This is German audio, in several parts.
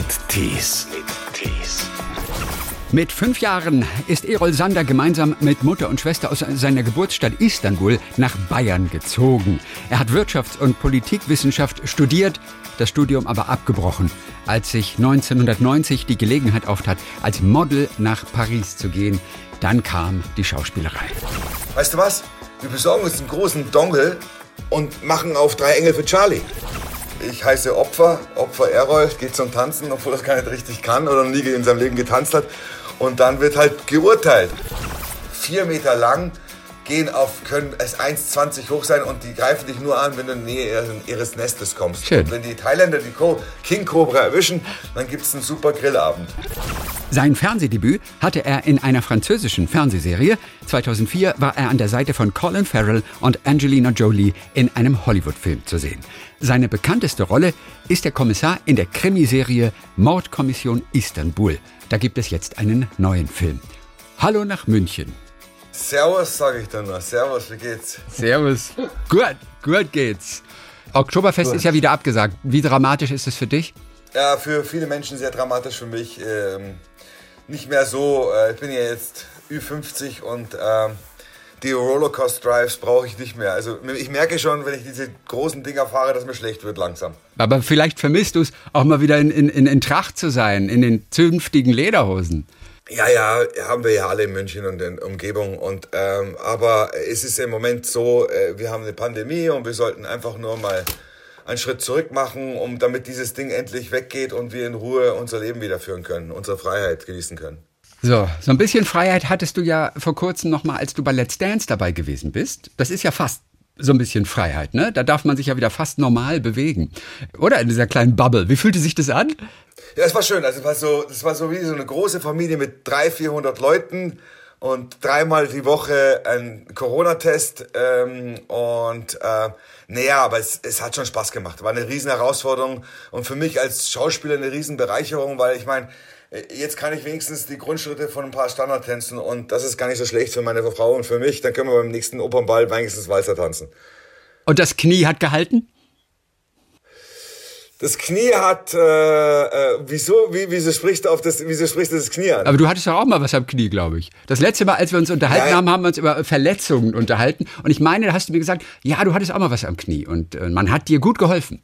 mit Tees. Mit fünf Jahren ist Erol Sander gemeinsam mit Mutter und Schwester aus seiner Geburtsstadt Istanbul nach Bayern gezogen. Er hat Wirtschafts- und Politikwissenschaft studiert, das Studium aber abgebrochen, als sich 1990 die Gelegenheit auftat, als Model nach Paris zu gehen. Dann kam die Schauspielerei. Weißt du was? Wir besorgen uns einen großen Dongle und machen auf drei Engel für Charlie. Ich heiße Opfer, Opfer Errol, geht zum Tanzen, obwohl er es gar nicht richtig kann oder noch nie in seinem Leben getanzt hat. Und dann wird halt geurteilt. Vier Meter lang, gehen auf, können es 1,20 hoch sein und die greifen dich nur an, wenn du in die Nähe ihres Nestes kommst. Schön. Und wenn die Thailänder die King Cobra erwischen, dann gibt es einen super Grillabend. Sein Fernsehdebüt hatte er in einer französischen Fernsehserie. 2004 war er an der Seite von Colin Farrell und Angelina Jolie in einem Hollywood-Film zu sehen. Seine bekannteste Rolle ist der Kommissar in der Krimiserie Mordkommission Istanbul. Da gibt es jetzt einen neuen Film. Hallo nach München. Servus, sage ich dann noch. Servus, wie geht's? Servus. Gut, gut geht's. Oktoberfest Gut. ist ja wieder abgesagt. Wie dramatisch ist es für dich? Ja, für viele Menschen sehr dramatisch, für mich ähm, nicht mehr so. Äh, ich bin ja jetzt Ü50 und ähm, die Rollercoaster Drives brauche ich nicht mehr. Also ich merke schon, wenn ich diese großen Dinger fahre, dass mir schlecht wird langsam. Aber vielleicht vermisst du es, auch mal wieder in, in, in, in Tracht zu sein, in den zünftigen Lederhosen. Ja, ja, haben wir ja alle in München und in der Umgebung. Und, ähm, aber es ist im Moment so, äh, wir haben eine Pandemie und wir sollten einfach nur mal einen Schritt zurück machen, um damit dieses Ding endlich weggeht und wir in Ruhe unser Leben wieder führen können, unsere Freiheit genießen können. So, so ein bisschen Freiheit hattest du ja vor kurzem noch mal, als du bei Let's Dance dabei gewesen bist. Das ist ja fast so ein bisschen Freiheit, ne? Da darf man sich ja wieder fast normal bewegen. Oder in dieser kleinen Bubble. Wie fühlte sich das an? Ja, es war schön. Also es war so, das war so wie so eine große Familie mit 300, 400 Leuten und dreimal die Woche ein Corona-Test. Ähm, und äh, naja, aber es, es hat schon Spaß gemacht. War eine riesen Herausforderung und für mich als Schauspieler eine riesen Bereicherung, weil ich meine, jetzt kann ich wenigstens die Grundschritte von ein paar Standardtänzen und das ist gar nicht so schlecht für meine Frau und für mich. Dann können wir beim nächsten Opernball wenigstens Walzer tanzen. Und das Knie hat gehalten? Das Knie hat, äh, äh, wieso, wie, wieso sprichst du auf das, wieso sprichst du das Knie an? Aber du hattest doch auch mal was am Knie, glaube ich. Das letzte Mal, als wir uns unterhalten Ja, ja. haben, haben wir uns über Verletzungen unterhalten. Und ich meine, da hast du mir gesagt, ja, du hattest auch mal was am Knie. Und äh, man hat dir gut geholfen.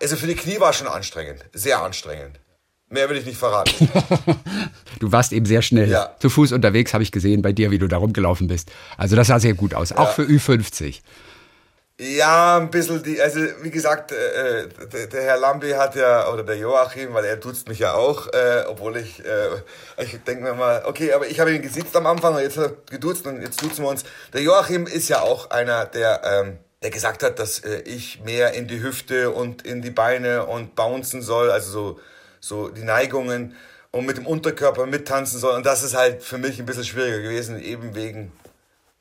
Also für die Knie war schon anstrengend, sehr anstrengend. Mehr will ich nicht verraten. Du warst eben sehr schnell Ja. zu Fuß unterwegs, habe ich gesehen bei dir, wie du da rumgelaufen bist. Also das sah sehr gut aus, auch für Ü50. Ja, ein bisschen die, also wie gesagt, äh, der, der Herr Lambi hat ja, oder der Joachim, weil er duzt mich ja auch, äh, obwohl ich, äh, ich denke mir mal, okay, aber ich habe ihn gesitzt am Anfang und jetzt hat er geduzt und jetzt duzen wir uns. Der Joachim ist ja auch einer, der, ähm, der gesagt hat, dass äh, ich mehr in die Hüfte und in die Beine und bouncen soll, also so, so die Neigungen und mit dem Unterkörper mittanzen soll. Und das ist halt für mich ein bisschen schwieriger gewesen, eben wegen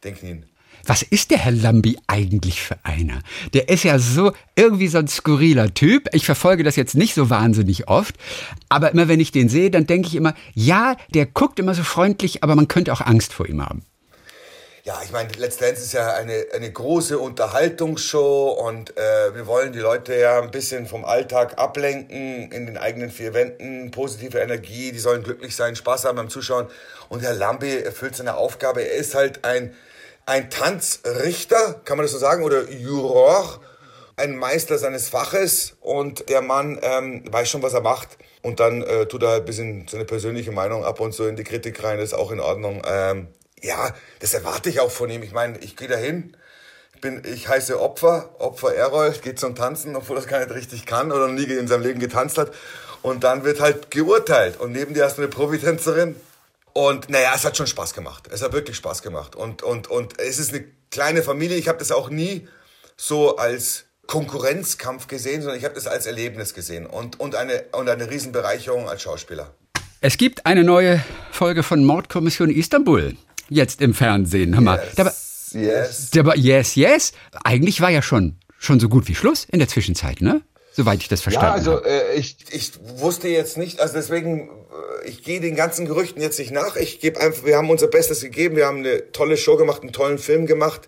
den Knien. Was ist der Herr Lambi eigentlich für einer? Der ist ja so irgendwie so ein skurriler Typ. Ich verfolge das jetzt nicht so wahnsinnig oft, aber immer wenn ich den sehe, dann denke ich immer, ja, der guckt immer so freundlich, aber man könnte auch Angst vor ihm haben. Ja, ich meine, Dance ist ja eine, eine große Unterhaltungsshow und äh, wir wollen die Leute ja ein bisschen vom Alltag ablenken, in den eigenen vier Wänden, positive Energie, die sollen glücklich sein, Spaß haben beim Zuschauen. Und Herr Lambi erfüllt seine Aufgabe. Er ist halt ein, ein Tanzrichter, kann man das so sagen, oder Juror, ein Meister seines Faches und der Mann ähm, weiß schon, was er macht. Und dann äh, tut er ein bisschen seine persönliche Meinung ab und so in die Kritik rein, das ist auch in Ordnung. Ähm, ja, das erwarte ich auch von ihm. Ich meine, ich gehe dahin, ich, bin, ich heiße Opfer, Opfer Errol, geht zum Tanzen, obwohl er es gar nicht richtig kann oder noch nie in seinem Leben getanzt hat. Und dann wird halt geurteilt. Und neben dir hast du eine Profitänzerin. Und naja, es hat schon Spaß gemacht. Es hat wirklich Spaß gemacht. Und, und, und es ist eine kleine Familie. Ich habe das auch nie so als Konkurrenzkampf gesehen, sondern ich habe das als Erlebnis gesehen. Und, und, eine, und eine Riesenbereicherung als Schauspieler. Es gibt eine neue Folge von Mordkommission Istanbul. Jetzt im Fernsehen. Hör mal. Yes. Yes. yes, yes. Eigentlich war ja schon, schon so gut wie Schluss in der Zwischenzeit, ne? Soweit ich das Ja, verstanden also habe. äh, ich, ich wusste jetzt nicht, also deswegen, äh, ich gehe den ganzen Gerüchten jetzt nicht nach. Ich gebe einfach, wir haben unser Bestes gegeben, wir haben eine tolle Show gemacht, einen tollen Film gemacht.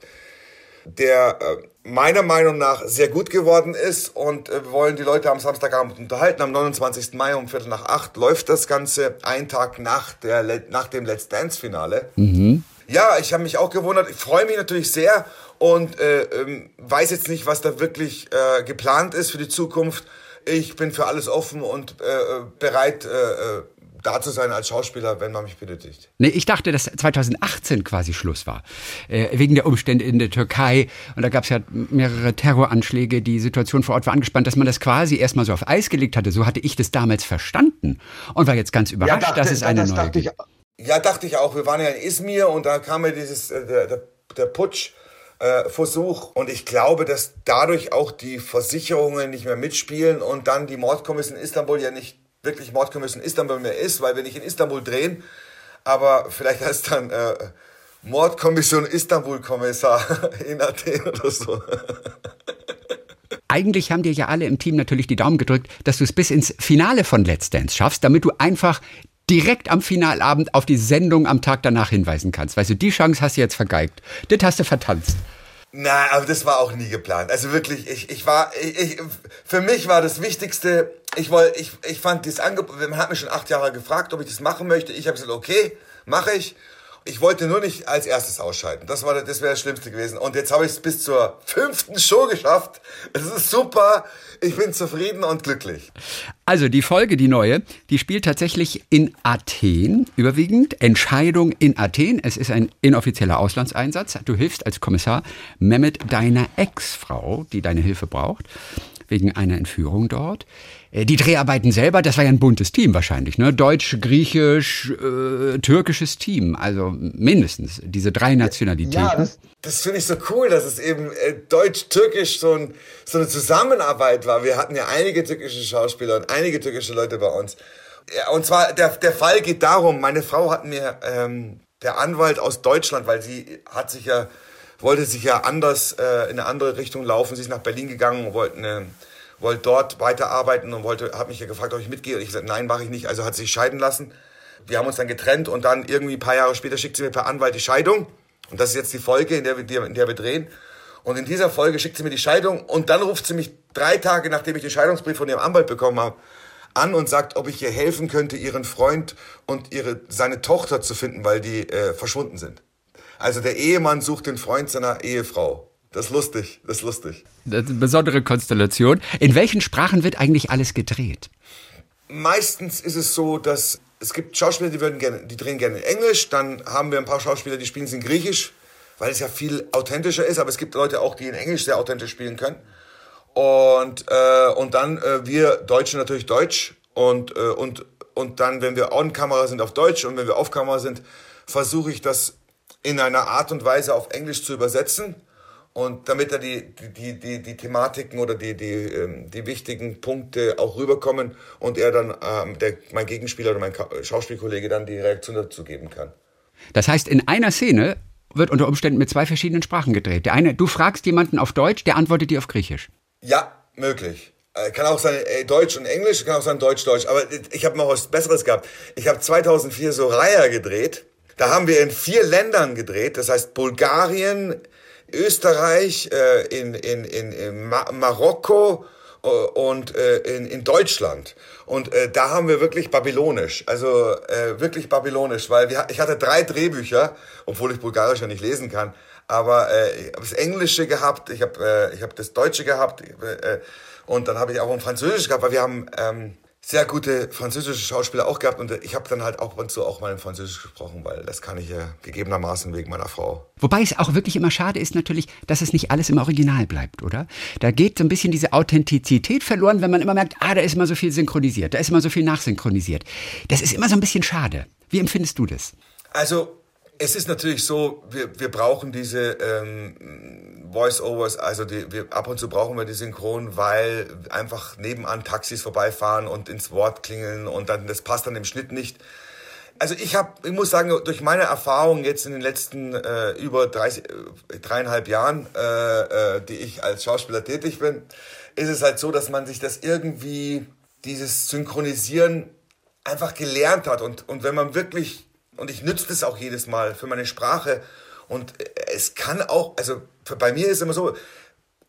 der äh, meiner Meinung nach sehr gut geworden ist und äh, wir wollen die Leute am Samstagabend unterhalten. Am 29. Mai um Viertel nach acht läuft das Ganze, ein Tag nach, der, nach dem Let's Dance Finale. Mhm. Ja, ich habe mich auch gewundert. Ich freue mich natürlich sehr und äh, ähm, weiß jetzt nicht, was da wirklich äh, geplant ist für die Zukunft. Ich bin für alles offen und äh, bereit, äh, äh da zu sein als Schauspieler, wenn man mich benötigt. Nee, ich dachte, dass 2018 quasi Schluss war. Äh, wegen der Umstände in der Türkei. Und da gab es ja mehrere Terroranschläge. Die Situation vor Ort war angespannt, dass man das quasi erstmal so auf Eis gelegt hatte. So hatte ich das damals verstanden. Und war jetzt ganz überrascht, ja, dachte, dass es eine das neue gibt. Ja, dachte ich auch. Wir waren ja in Izmir und da kam ja dieses, äh, der, der, der Putsch. Äh, Versuch und ich glaube, dass dadurch auch die Versicherungen nicht mehr mitspielen und dann die Mordkommission Istanbul ja nicht wirklich Mordkommission Istanbul mehr ist, weil wir nicht in Istanbul drehen, aber vielleicht heißt dann äh, Mordkommission Istanbul-Kommissar in Athen oder so. Eigentlich haben dir ja alle im Team natürlich die Daumen gedrückt, dass du es bis ins Finale von Let's Dance schaffst, damit du einfach direkt am Finalabend auf die Sendung am Tag danach hinweisen kannst. Weißt du, die Chance hast du jetzt vergeigt. Das hast du vertanzt. Nein, aber das war auch nie geplant. Also wirklich, ich, ich war, ich, ich, für mich war das Wichtigste, ich wollte, ich, ich fand dieses Angebot, man hat mich schon acht Jahre gefragt, ob ich das machen möchte. Ich habe gesagt, okay, mache ich. Ich wollte nur nicht als erstes ausscheiden. Das das wäre das Schlimmste gewesen. Und jetzt habe ich es bis zur fünften Show geschafft. Es ist super. Ich bin zufrieden und glücklich. Also die Folge, die neue, die spielt tatsächlich in Athen überwiegend. Entscheidung in Athen. Es ist ein inoffizieller Auslandseinsatz. Du hilfst als Kommissar Mehmet deiner Ex-Frau, die deine Hilfe braucht, wegen einer Entführung dort. Äh, die Dreharbeiten selber, das war ja ein buntes Team wahrscheinlich, ne? Deutsch, Griechisch, äh, türkisches Team, also mindestens diese drei Nationalitäten. Ja, das, das finde ich so cool, dass es eben äh, Deutsch-Türkisch so, ein, so eine Zusammenarbeit war. Wir hatten ja einige türkische Schauspieler und einige türkische Leute bei uns. Ja, und zwar, der, der Fall geht darum, meine Frau hat mir, ähm, der Anwalt aus Deutschland, weil sie hat sich ja, wollte sich ja anders, äh, in eine andere Richtung laufen, sie ist nach Berlin gegangen und wollte eine wollte dort weiterarbeiten und wollte, hat mich ja gefragt, ob ich mitgehe. Und ich gesagt, nein, mache ich nicht. Also hat sie sich scheiden lassen. Wir haben uns dann getrennt und dann irgendwie ein paar Jahre später schickt sie mir per Anwalt die Scheidung. Und das ist jetzt die Folge, in der wir, in der wir drehen. Und in dieser Folge schickt sie mir die Scheidung und dann ruft sie mich drei Tage, nachdem ich den Scheidungsbrief von ihrem Anwalt bekommen habe, an und sagt, ob ich ihr helfen könnte, ihren Freund und ihre, seine Tochter zu finden, weil die äh, verschwunden sind. Also der Ehemann sucht den Freund seiner Ehefrau. Das ist lustig, das ist lustig. Das ist eine besondere Konstellation. In welchen Sprachen wird eigentlich alles gedreht? Meistens ist es so, dass es gibt Schauspieler, die, würden gerne, die drehen gerne in Englisch. Dann haben wir ein paar Schauspieler, die spielen es in Griechisch, weil es ja viel authentischer ist. Aber es gibt Leute auch, die in Englisch sehr authentisch spielen können. Und, äh, und dann äh, wir Deutsche natürlich Deutsch. Und, äh, und, und dann, wenn wir on-Kamera sind, auf Deutsch. Und wenn wir auf-Kamera sind, versuche ich das in einer Art und Weise auf Englisch zu übersetzen und damit da die, die, die, die Thematiken oder die, die, ähm, die wichtigen Punkte auch rüberkommen und er dann, ähm, der, mein Gegenspieler oder mein Schauspielkollege dann die Reaktion dazu geben kann. Das heißt, in einer Szene wird unter Umständen mit zwei verschiedenen Sprachen gedreht. Der eine, du fragst jemanden auf Deutsch, der antwortet dir auf Griechisch. Ja, möglich. Äh, kann auch sein äh, Deutsch und Englisch, kann auch sein Deutsch-Deutsch. Aber ich habe noch was Besseres gehabt. Ich habe 2004 Soraya gedreht. Da haben wir in vier Ländern gedreht. Das heißt Bulgarien, Österreich, äh, in, in, in, in Ma Marokko äh, und äh, in, in Deutschland. Und äh, da haben wir wirklich babylonisch, also äh, wirklich babylonisch, weil wir, ich hatte drei Drehbücher, obwohl ich Bulgarisch ja nicht lesen kann, aber äh, ich habe das Englische gehabt, ich habe äh, ich hab das Deutsche gehabt äh, und dann habe ich auch ein Französisch gehabt, weil wir haben... Ähm, sehr gute französische Schauspieler auch gehabt und ich habe dann halt auch ab und zu auch mal in Französisch gesprochen, weil das kann ich ja gegebenermaßen wegen meiner Frau. Wobei es auch wirklich immer schade ist natürlich, dass es nicht alles im Original bleibt, oder? Da geht so ein bisschen diese Authentizität verloren, wenn man immer merkt, ah, da ist immer so viel synchronisiert, da ist immer so viel nachsynchronisiert. Das ist immer so ein bisschen schade. Wie empfindest du das? Also es ist natürlich so, wir, wir brauchen diese ähm, Voice-Overs, also die, wir, ab und zu brauchen wir die Synchron, weil einfach nebenan Taxis vorbeifahren und ins Wort klingeln und dann das passt dann im Schnitt nicht. Also ich habe, ich muss sagen, durch meine Erfahrung jetzt in den letzten äh, über 30, äh, dreieinhalb Jahren, äh, äh, die ich als Schauspieler tätig bin, ist es halt so, dass man sich das irgendwie, dieses Synchronisieren einfach gelernt hat. Und, und wenn man wirklich und ich nütze das auch jedes Mal für meine Sprache. Und es kann auch, also bei mir ist es immer so,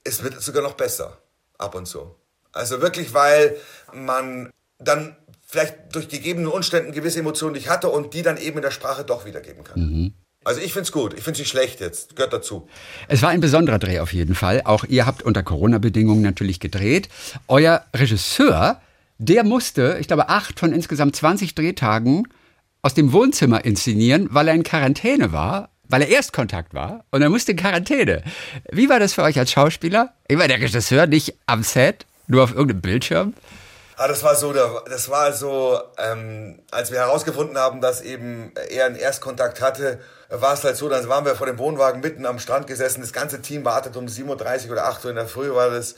es wird sogar noch besser, ab und zu. Also wirklich, weil man dann vielleicht durch gegebene Umständen gewisse Emotionen nicht hatte und die dann eben in der Sprache doch wiedergeben kann. Mhm. Also ich finde es gut, ich finde es nicht schlecht jetzt, gehört dazu. Es war ein besonderer Dreh auf jeden Fall. Auch ihr habt unter Corona-Bedingungen natürlich gedreht. Euer Regisseur, der musste, ich glaube, acht von insgesamt 20 Drehtagen aus dem Wohnzimmer inszenieren, weil er in Quarantäne war, weil er Erstkontakt war und er musste in Quarantäne. Wie war das für euch als Schauspieler? Ich war der Regisseur nicht am Set, nur auf irgendeinem Bildschirm. Ah, das war so, das war so, ähm, als wir herausgefunden haben, dass eben er einen Erstkontakt hatte, war es halt so, dann waren wir vor dem Wohnwagen mitten am Strand gesessen, das ganze Team wartet um 7.30 Uhr oder 8 Uhr in der Früh war das.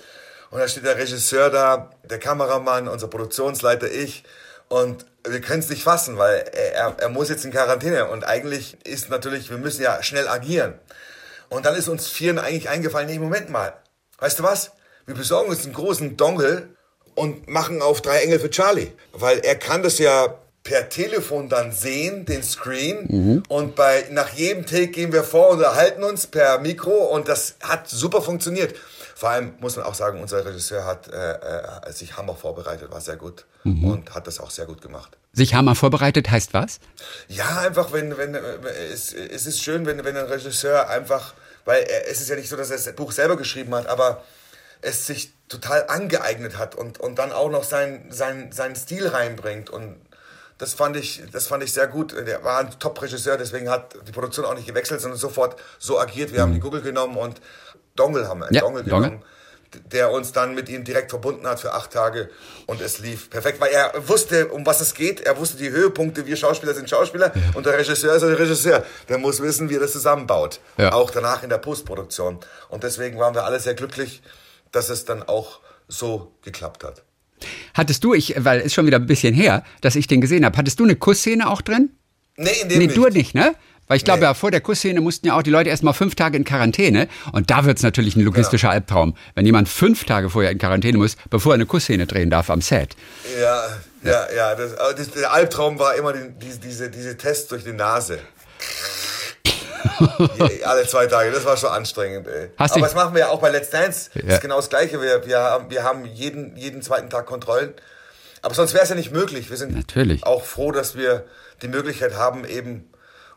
Und da steht der Regisseur da, der Kameramann, unser Produktionsleiter, ich. Und wir können es nicht fassen, weil er, er muss jetzt in Quarantäne. Und eigentlich ist natürlich, wir müssen ja schnell agieren. Und dann ist uns Vieren eigentlich eingefallen, nee, Moment mal. Weißt du was? Wir besorgen uns einen großen Dongle und machen auf drei Engel für Charlie. Weil er kann das ja per Telefon dann sehen, den Screen. Mhm. Und bei, nach jedem Take gehen wir vor und erhalten uns per Mikro und das hat super funktioniert. Vor allem muss man auch sagen, unser Regisseur hat äh, äh, sich Hammer vorbereitet, war sehr gut mhm. und hat das auch sehr gut gemacht. Sich Hammer vorbereitet heißt was? Ja, einfach, wenn, wenn, es, es ist schön, wenn, wenn ein Regisseur einfach, weil er, es ist ja nicht so, dass er das Buch selber geschrieben hat, aber es sich total angeeignet hat und, und dann auch noch sein, sein, seinen Stil reinbringt. Und das fand ich, das fand ich sehr gut. Der war ein Top-Regisseur, deswegen hat die Produktion auch nicht gewechselt, sondern sofort so agiert. Wir mhm. haben die Google genommen und Dongle haben wir, einen ja, Dongle genommen. Der uns dann mit ihm direkt verbunden hat für acht Tage und es lief perfekt, weil er wusste, um was es geht. Er wusste die Höhepunkte. Wir Schauspieler sind Schauspieler ja. und der Regisseur ist der Regisseur. Der muss wissen, wie er das zusammenbaut. Ja. Auch danach in der Postproduktion. Und deswegen waren wir alle sehr glücklich dass es dann auch so geklappt hat. Hattest du, ich, weil es schon wieder ein bisschen her, dass ich den gesehen habe, hattest du eine Kussszene auch drin? Nee, in dem nee, nicht. du nicht, ne? Weil ich glaube, nee. ja, vor der Kussszene mussten ja auch die Leute erstmal fünf Tage in Quarantäne. Und da wird es natürlich ein logistischer ja. Albtraum, wenn jemand fünf Tage vorher in Quarantäne muss, bevor er eine Kussszene drehen darf am Set. Ja, ja, ja. Das, das, der Albtraum war immer die, diese, diese, diese Tests durch die Nase. Alle zwei Tage, das war schon anstrengend, ey. Hast Aber das machen wir ja auch bei Let's Dance. Ja. Das ist genau das Gleiche. Wir, wir, haben, wir haben jeden, jeden zweiten Tag Kontrollen. Aber sonst wäre es ja nicht möglich. Wir sind Natürlich. auch froh, dass wir die Möglichkeit haben, eben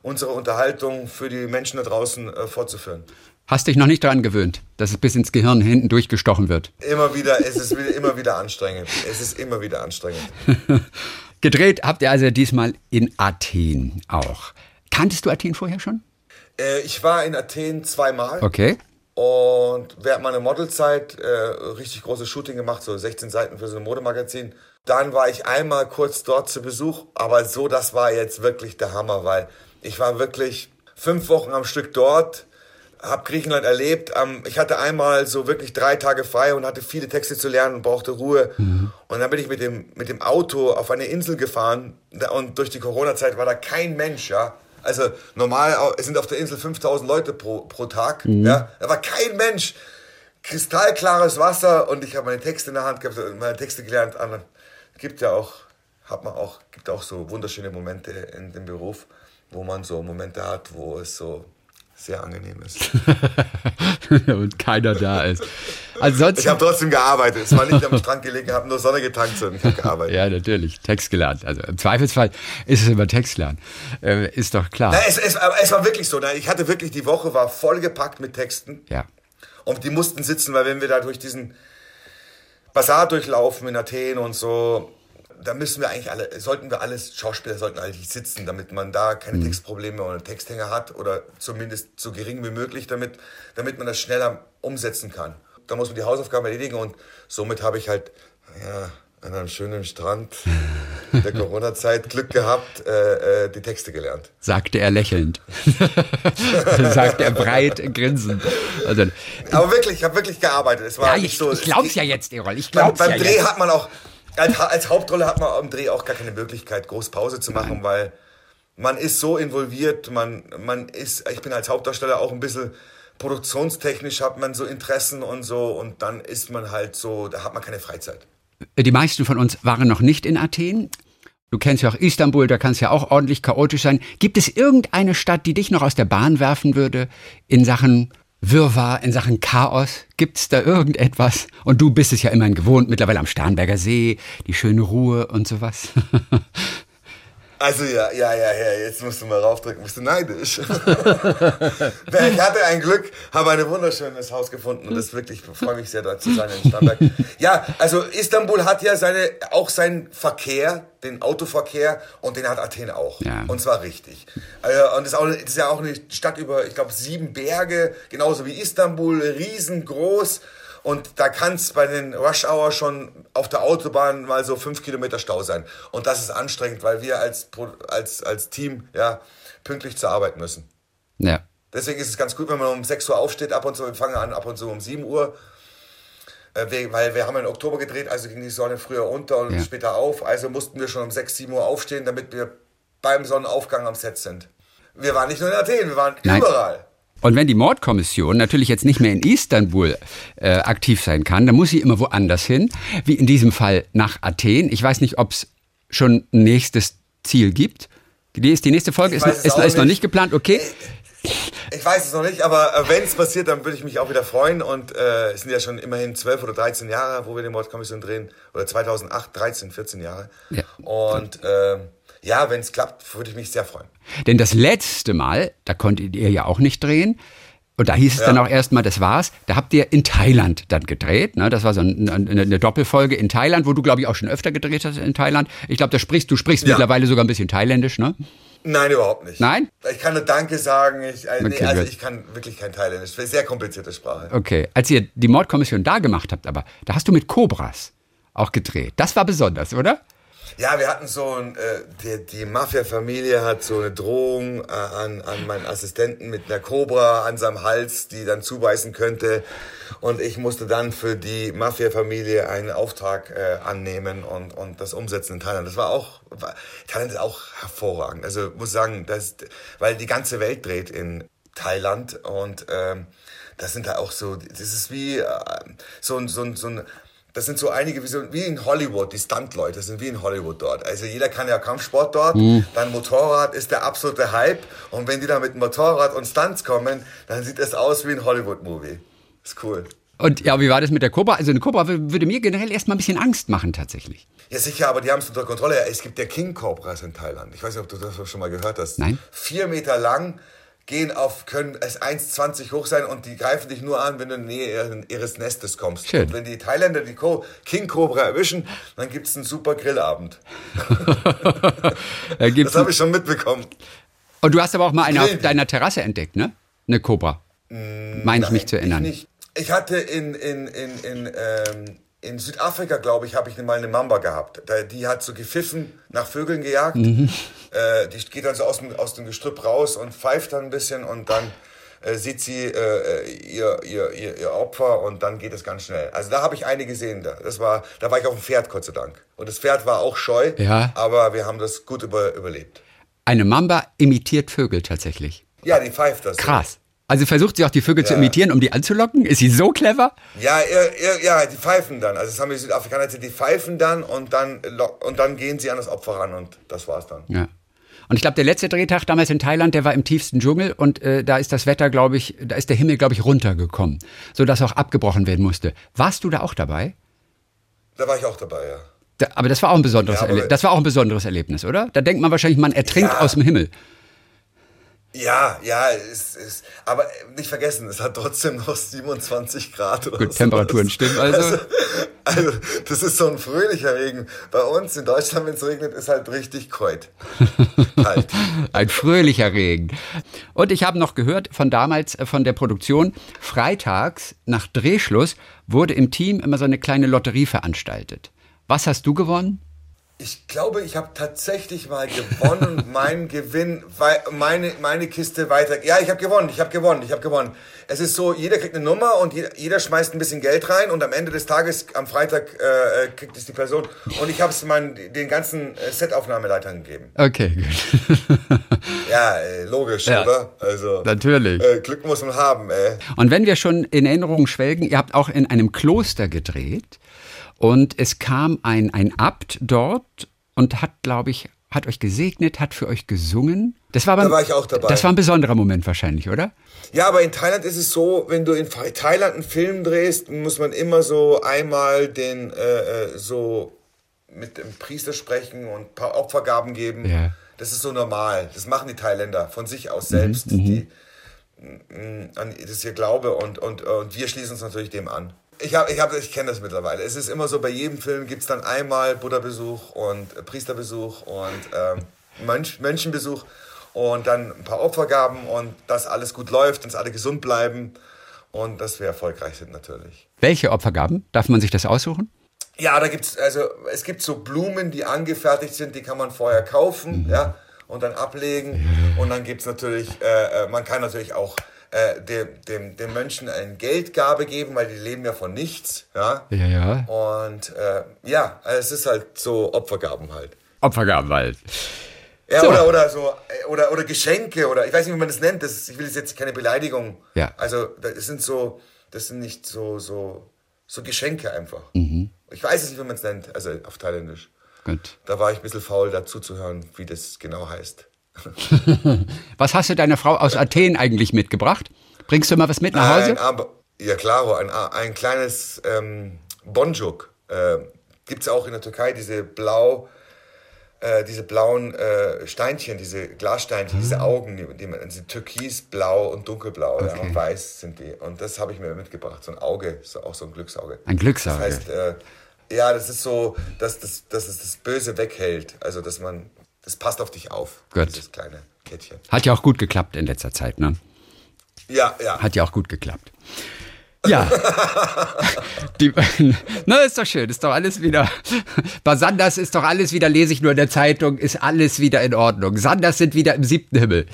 unsere Unterhaltung für die Menschen da draußen äh, fortzuführen. Hast dich noch nicht daran gewöhnt, dass es bis ins Gehirn hinten durchgestochen wird? Immer wieder, es ist immer wieder anstrengend. Es ist immer wieder anstrengend. Gedreht habt ihr also diesmal in Athen auch. Kanntest du Athen vorher schon? Äh, ich war in Athen zweimal. Okay. Und während meiner Modelzeit äh, richtig großes Shooting gemacht, so 16 Seiten für so ein Modemagazin. Dann war ich einmal kurz dort zu Besuch, aber so, das war jetzt wirklich der Hammer, weil ich war wirklich fünf Wochen am Stück dort, habe Griechenland erlebt. Ich hatte einmal so wirklich drei Tage frei und hatte viele Texte zu lernen und brauchte Ruhe. Mhm. Und dann bin ich mit dem, mit dem Auto auf eine Insel gefahren und durch die Corona-Zeit war da kein Mensch, ja. Also normal sind auf der Insel 5000 Leute pro, pro Tag. Mhm. Ja, da war kein Mensch. Kristallklares Wasser und ich habe meine Texte in der Hand gehabt, meine Texte gelernt. Gibt ja auch, hat man auch, gibt auch so wunderschöne Momente in dem Beruf, wo man so Momente hat, wo es so sehr angenehm ist. und keiner da ist. Ansonsten, ich habe trotzdem gearbeitet. Es war nicht am Strand gelegen, habe nur Sonne getankt, sondern ich habe gearbeitet. ja, natürlich. Text gelernt. Also im Zweifelsfall ist es immer Text lernen. Äh, ist doch klar. Na, es, es, es, war wirklich so. Ne? Ich hatte wirklich, die Woche war vollgepackt mit Texten. Ja. Und die mussten sitzen, weil wenn wir da durch diesen Bazar durchlaufen in Athen und so, da müssen wir eigentlich alle, sollten wir alles, Schauspieler sollten eigentlich sitzen, damit man da keine mhm. Textprobleme oder Texthänger hat oder zumindest so gering wie möglich, damit, damit man das schneller umsetzen kann. Da muss man die Hausaufgaben erledigen und somit habe ich halt, ja, an einem schönen Strand der Corona-Zeit Glück gehabt, äh, äh, die Texte gelernt. Sagte er lächelnd. Sagte er breit grinsend. Also, Aber wirklich, ich habe wirklich gearbeitet. Es war ja, ich, so, ich glaub's ja jetzt, Erol. Ich glaub's beim, beim ja Dreh jetzt. hat man auch, als, als, Hauptrolle hat man am Dreh auch gar keine Möglichkeit, groß Pause zu machen, Nein. weil man ist so involviert, man, man ist, ich bin als Hauptdarsteller auch ein bisschen produktionstechnisch hat man so Interessen und so und dann ist man halt so, da hat man keine Freizeit. Die meisten von uns waren noch nicht in Athen. Du kennst ja auch Istanbul, da kann es ja auch ordentlich chaotisch sein. Gibt es irgendeine Stadt, die dich noch aus der Bahn werfen würde in Sachen Wirrwarr, in Sachen Chaos? Gibt's da irgendetwas? Und du bist es ja immerhin gewohnt, mittlerweile am Starnberger See, die schöne Ruhe und sowas. Also ja, ja, ja, ja, jetzt musst du mal raufdrücken, bist du neidisch. ich hatte ein Glück, habe ein wunderschönes Haus gefunden und das wirklich, freue mich sehr dort zu sein in Starnberg. Ja, also Istanbul hat ja seine, auch seinen Verkehr, den Autoverkehr und den hat Athen auch. Ja. Und zwar richtig. Äh, und es ist, ist ja auch eine Stadt über, ich glaube, sieben Berge, genauso wie Istanbul, riesengroß. Und da kann es bei den Rush Hour schon auf der Autobahn mal so fünf Kilometer Stau sein. Und das ist anstrengend, weil wir als, als, als Team ja, pünktlich zur Arbeit müssen. Ja. Deswegen ist es ganz gut, wenn man um 6 Uhr aufsteht, ab und zu, wir fangen an ab und zu um 7 Uhr. Äh, weil wir haben im Oktober gedreht, also ging die Sonne früher unter und ja. später auf. Also mussten wir schon um 6, 7 Uhr aufstehen, damit wir beim Sonnenaufgang am Set sind. Wir waren nicht nur in Athen, wir waren Nein. überall. Und wenn die Mordkommission natürlich jetzt nicht mehr in Istanbul äh, aktiv sein kann, dann muss sie immer woanders hin, wie in diesem Fall nach Athen. Ich weiß nicht, ob es schon ein nächstes Ziel gibt. Die, ist die nächste Folge ist, ist, ist noch nicht geplant, okay? Ich weiß es noch nicht, aber äh, wenn es passiert, dann würde ich mich auch wieder freuen. Und äh, es sind ja schon immerhin 12 oder 13 Jahre, wo wir die Mordkommission drehen. Oder 2008, 13, 14 Jahre. Ja. Und äh, ja, wenn es klappt, würde ich mich sehr freuen. Denn das letzte Mal, da konntet ihr ja auch nicht drehen. Und da hieß es ja. dann auch erstmal, das war's. Da habt ihr in Thailand dann gedreht. Ne? Das war so eine, eine Doppelfolge in Thailand, wo du, glaube ich, auch schon öfter gedreht hast in Thailand. Ich glaube, da sprichst du sprichst ja. mittlerweile sogar ein bisschen thailändisch, ne? Nein, überhaupt nicht. Nein? Ich kann nur Danke sagen. Ich, äh, okay, nee, also ich kann wirklich kein Thailändisch. Sehr komplizierte Sprache. Okay. Als ihr die Mordkommission da gemacht habt, aber da hast du mit Cobras auch gedreht. Das war besonders, oder? Ja, wir hatten so ein, äh, die, die Mafia-Familie hat so eine Drohung äh, an, an meinen Assistenten mit einer Cobra an seinem Hals, die dann zubeißen könnte. Und ich musste dann für die Mafia-Familie einen Auftrag äh, annehmen und, und das umsetzen in Thailand. Das war auch, war, Thailand ist auch hervorragend. Also muss sagen, das, weil die ganze Welt dreht in Thailand und ähm, das sind da auch so, das ist wie äh, so, so, so ein das sind so einige, wie, so, wie in Hollywood, die Stunt-Leute sind wie in Hollywood dort. Also jeder kann ja Kampfsport dort, mhm. dann Motorrad ist der absolute Hype und wenn die da mit Motorrad und Stunts kommen, dann sieht es aus wie ein Hollywood-Movie. Ist cool. Und ja, wie war das mit der Cobra? Also eine Cobra würde mir generell erstmal ein bisschen Angst machen tatsächlich. Ja sicher, aber die haben es unter Kontrolle. Es gibt ja King Cobras in Thailand. Ich weiß nicht, ob du das schon mal gehört hast. Nein. Vier Meter lang, gehen auf, können es 1,20 hoch sein und die greifen dich nur an, wenn du in die Nähe ihres Nestes kommst. Schön. Und wenn die Thailänder die King Cobra erwischen, dann gibt es einen super Grillabend. das habe ich schon mitbekommen. Und du hast aber auch mal eine auf deiner Terrasse entdeckt, ne? Eine Cobra. Mm, Meine ich mich zu erinnern. Ich, ich hatte in, in, in, in ähm, in Südafrika, glaube ich, habe ich mal eine Mamba gehabt. Die hat so gepfiffen, nach Vögeln gejagt. Mhm. Äh, die geht dann so aus dem, aus dem Gestrüpp raus und pfeift dann ein bisschen und dann äh, sieht sie äh, ihr, ihr, ihr, ihr Opfer und dann geht es ganz schnell. Also da habe ich eine gesehen. Da. Das war, da war ich auf dem Pferd, Gott sei Dank. Und das Pferd war auch scheu, ja. aber wir haben das gut über, überlebt. Eine Mamba imitiert Vögel tatsächlich. Ja, die pfeift das. Krass. Also versucht sie auch die Vögel ja. zu imitieren, um die anzulocken? Ist sie so clever? Ja, ja, ja, die pfeifen dann. Also das haben die Südafrikaner, die pfeifen dann und dann, und dann gehen sie an das Opfer ran und das war's dann. Ja. Und ich glaube, der letzte Drehtag damals in Thailand, der war im tiefsten Dschungel und äh, da ist das Wetter, glaube ich, da ist der Himmel, glaube ich, runtergekommen, sodass auch abgebrochen werden musste. Warst du da auch dabei? Da war ich auch dabei, ja. Da, aber das war auch ein besonderes, ja, das war auch ein besonderes Erlebnis, oder? Da denkt man wahrscheinlich, man ertrinkt ja. aus dem Himmel. Ja, ja, ist, ist, aber nicht vergessen, es hat trotzdem noch 27 Grad. Oder Gut, Temperaturen stimmen also. also. also. das ist so ein fröhlicher Regen. Bei uns in Deutschland, wenn es regnet, ist halt richtig kalt. halt. ein fröhlicher Regen. Und ich habe noch gehört von damals, äh, von der Produktion, freitags nach Drehschluss wurde im Team immer so eine kleine Lotterie veranstaltet. Was hast du gewonnen? Ich glaube, ich habe tatsächlich mal gewonnen. mein Gewinn, meine, meine Kiste weiter. Ja, ich habe gewonnen, ich habe gewonnen, ich habe gewonnen. Es ist so, jeder kriegt eine Nummer und jeder, jeder, schmeißt ein bisschen Geld rein und am Ende des Tages, am Freitag, äh, kriegt es die Person. Und ich habe es den ganzen äh, Setaufnahmeleitern gegeben. Okay, gut. ja, äh, logisch, ja, oder? Also, natürlich. Äh, Glück muss man haben, ey. Und wenn wir schon in Erinnerungen schwelgen, ihr habt auch in einem Kloster gedreht. Und es kam ein, ein Abt dort und hat, glaube ich, hat euch gesegnet, hat für euch gesungen. Das war, aber, Da war ich auch dabei. Das war ein besonderer Moment wahrscheinlich, oder? Ja, aber in Thailand ist es so, wenn du in Thailand einen Film drehst, muss man immer so einmal den äh, äh, so mit dem Priester sprechen und ein paar Opfergaben geben. Ja. Das ist so normal. Das machen die Thailänder von sich aus selbst. die, mm, an- das ist ihr Glaube und, und, und wir schließen uns natürlich dem an. Ich, hab, ich, hab, ich kenne das mittlerweile. Es ist immer so, bei jedem Film gibt es dann einmal Buddha-Besuch und äh, Priesterbesuch und ähm, Mönch, Mönchenbesuch und dann ein paar Opfergaben und dass alles gut läuft, dass alle gesund bleiben und dass wir erfolgreich sind natürlich. Welche Opfergaben? Darf man sich das aussuchen? Ja, da gibt's also es gibt so Blumen, die angefertigt sind, die kann man vorher kaufen, ja, und dann ablegen. Und dann gibt's natürlich, äh, äh, man kann natürlich auch äh, dem, dem, dem Mönchen eine Geldgabe geben, weil die leben ja von nichts, ja. Ja, ja. Und äh, ja, also es ist halt so Opfergaben halt. Opfergaben halt. Ja, So. oder, oder so, äh, oder, oder Geschenke, oder ich weiß nicht, wie man das nennt. Das ist, ich will jetzt keine Beleidigung. Ja. Also, das sind so, das sind nicht so, so, so Geschenke einfach. Mhm. Ich weiß es nicht, wie man es nennt, also auf Thailändisch. Gut. Da war ich ein bisschen faul, dazu zu hören, wie das genau heißt. Was hast du deiner Frau aus Athen eigentlich mitgebracht? Bringst du mal was mit nach Hause? Ein, aber, ja, klaro, ein, ein kleines ähm, Bonjuk. Äh, Gibt es auch in der Türkei diese blau, äh, diese blauen äh, Steinchen, diese Glassteinchen, diese Augen, die, die man, diese türkisblau und dunkelblau ja, und weiß sind die. Und das habe ich mir mitgebracht. So ein Auge, so auch so ein Glücksauge. Ein Glücksauge. Das heißt, äh, ja, das ist so, dass, das, dass es das Böse weghält. Also, dass man, das passt auf dich auf, Gut. dieses kleine Kettchen. Hat ja auch gut geklappt in letzter Zeit, ne? Ja, ja. Hat ja auch gut geklappt. Ja. Die, na, ist doch schön, ist doch alles wieder. Bei Sanders ist doch alles wieder, lese ich nur in der Zeitung, ist alles wieder in Ordnung. Sanders sind wieder im siebten Himmel.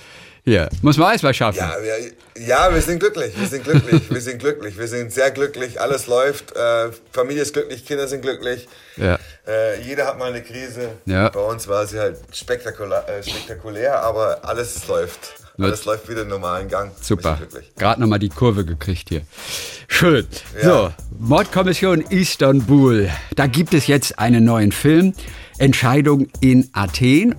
Hier, muss man erstmal schaffen. Ja, wir, ja, wir sind glücklich, wir sind glücklich, wir sind glücklich, wir sind sehr glücklich, alles läuft, äh, Familie ist glücklich, Kinder sind glücklich, Ja. äh, jeder hat mal eine Krise. Ja. Bei uns war sie halt spektakulär, äh, spektakulär aber alles läuft. Alles läuft wieder im normalen Gang. Super. Gerade nochmal die Kurve gekriegt hier. Schön. Ja. So, Mordkommission Istanbul. Da gibt es jetzt einen neuen Film. Entscheidung in Athen.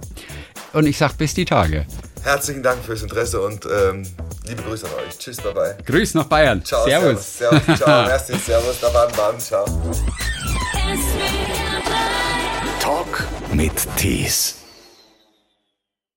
Und ich sag bis die Tage. Herzlichen Dank fürs Interesse und ähm, liebe Grüße an euch. Tschüss, bye bye. Grüß nach Bayern. Ciao, Servus. servus, servus ciao, merci, servus, da waren Baden, ciao. SWR 3. Talk mit Tees.